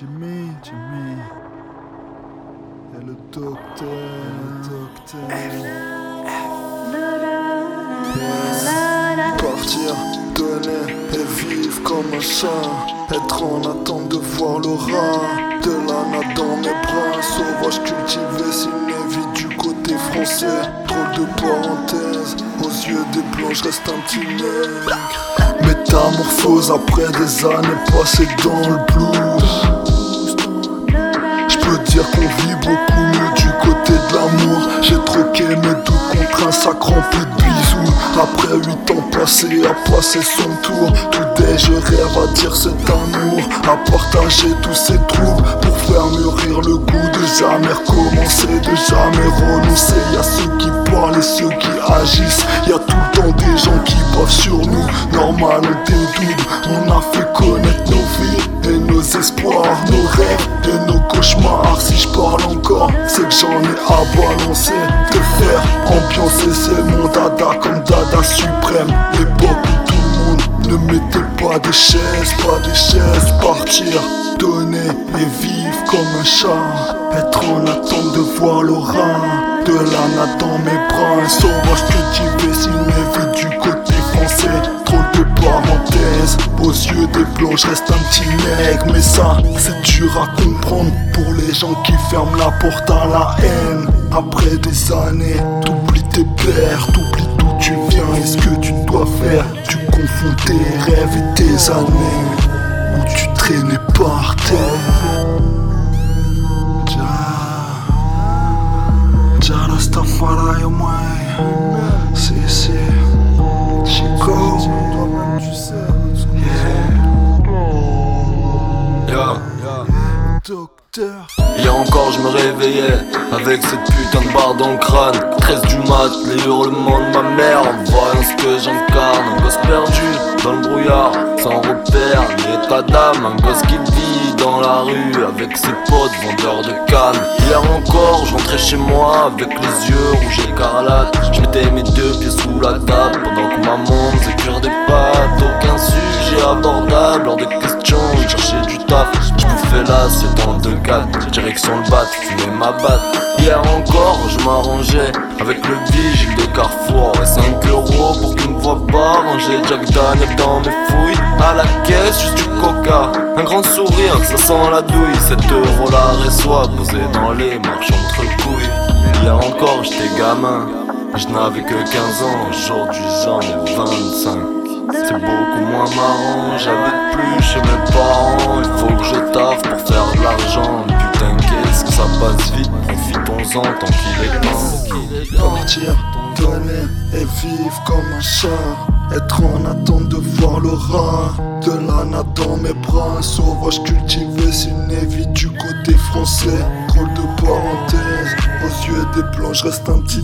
Jimmy, Jimmy. Et le docteur, le docteur. Partir, donner et vivre comme un chat. Être en attente de voir l'aura de l'âne dans mes bras. Sauvage cultivé, une vie du côté français. Trop de parenthèses, aux yeux des blancs, je reste un. Métamorphose après des années passées dans le blues. Dire qu'on vit beaucoup mieux du côté de l'amour. J'ai troqué mes doutes contre un sac rempli de bisous. Après huit ans passés à passer son tour, tout est je rêve à dire cet amour, à partager tous ces troubles pour faire mûrir le goût de jamais recommencer, de jamais renoncer. Y'a ceux qui parlent et ceux qui agissent. Y'a tout c'est que j'en ai à balancer. Te faire ambiancer, c'est mon dada comme dada suprême. L'époque où tout le monde ne mettait pas des chaises, pas des chaises. Partir, donner et vivre comme un chat. Être en attente de voir l'aura de l'âne dans mes bras. Un sauvage cultivé, s'il m'est vu du côté aux yeux des blancs, je reste un petit nègre. Mais ça, c'est dur à comprendre pour les gens qui ferment la porte à la haine. Après des années, t'oublies tes pères, t'oublies d'où tu viens et ce que tu dois faire. Tu confonds tes rêves et tes années où tu traînais par Hier encore je me réveillais avec cette putain de barre dans le crâne. 13 du mat, les hurlements de ma mère. En voyant ce que j'incarne. Un gosse perdu dans le brouillard Sans repère. Ni état d'âme Un gosse qui vit dans la rue Avec ses potes vendeurs de cannes Hier encore je rentrais chez moi Avec les yeux rouges écarlates. Je mettais mes deux pieds sous la table Pendant que maman faisait cuire des pâtes Aucun sujet abordable Hors de question. Je cherchais du taf Bouffais là c'est dans deux quatre. Direction le bat, fumais ma batte. Hier encore je m'arrangeais Avec le vigile de Carrefour. Et 5 euros pour qu'il me voit pas Ranger Jack Daniel dans mes fouilles. À la caisse juste du coca. Un grand sourire, ça sent la douille. 7 euros la reçoit Posé dans les marches entre couilles Hier encore j'étais gamin. Je n'avais que 15 ans. Aujourd'hui j'en ai 25 c'est beaucoup moins marrant, j'habite plus chez mes parents. Il faut que je taffe pour faire de l'argent. Putain qu'est-ce que ça passe vite, profitons-en tant qu'il est temps. Partir, donner et vivre comme un chat. Être en attente de voir l'aura De l'âne dans mes bras. Sauvage cultivé, c'est une vie du côté français. Drôle de parenthèse, aux yeux des blancs, je reste un petit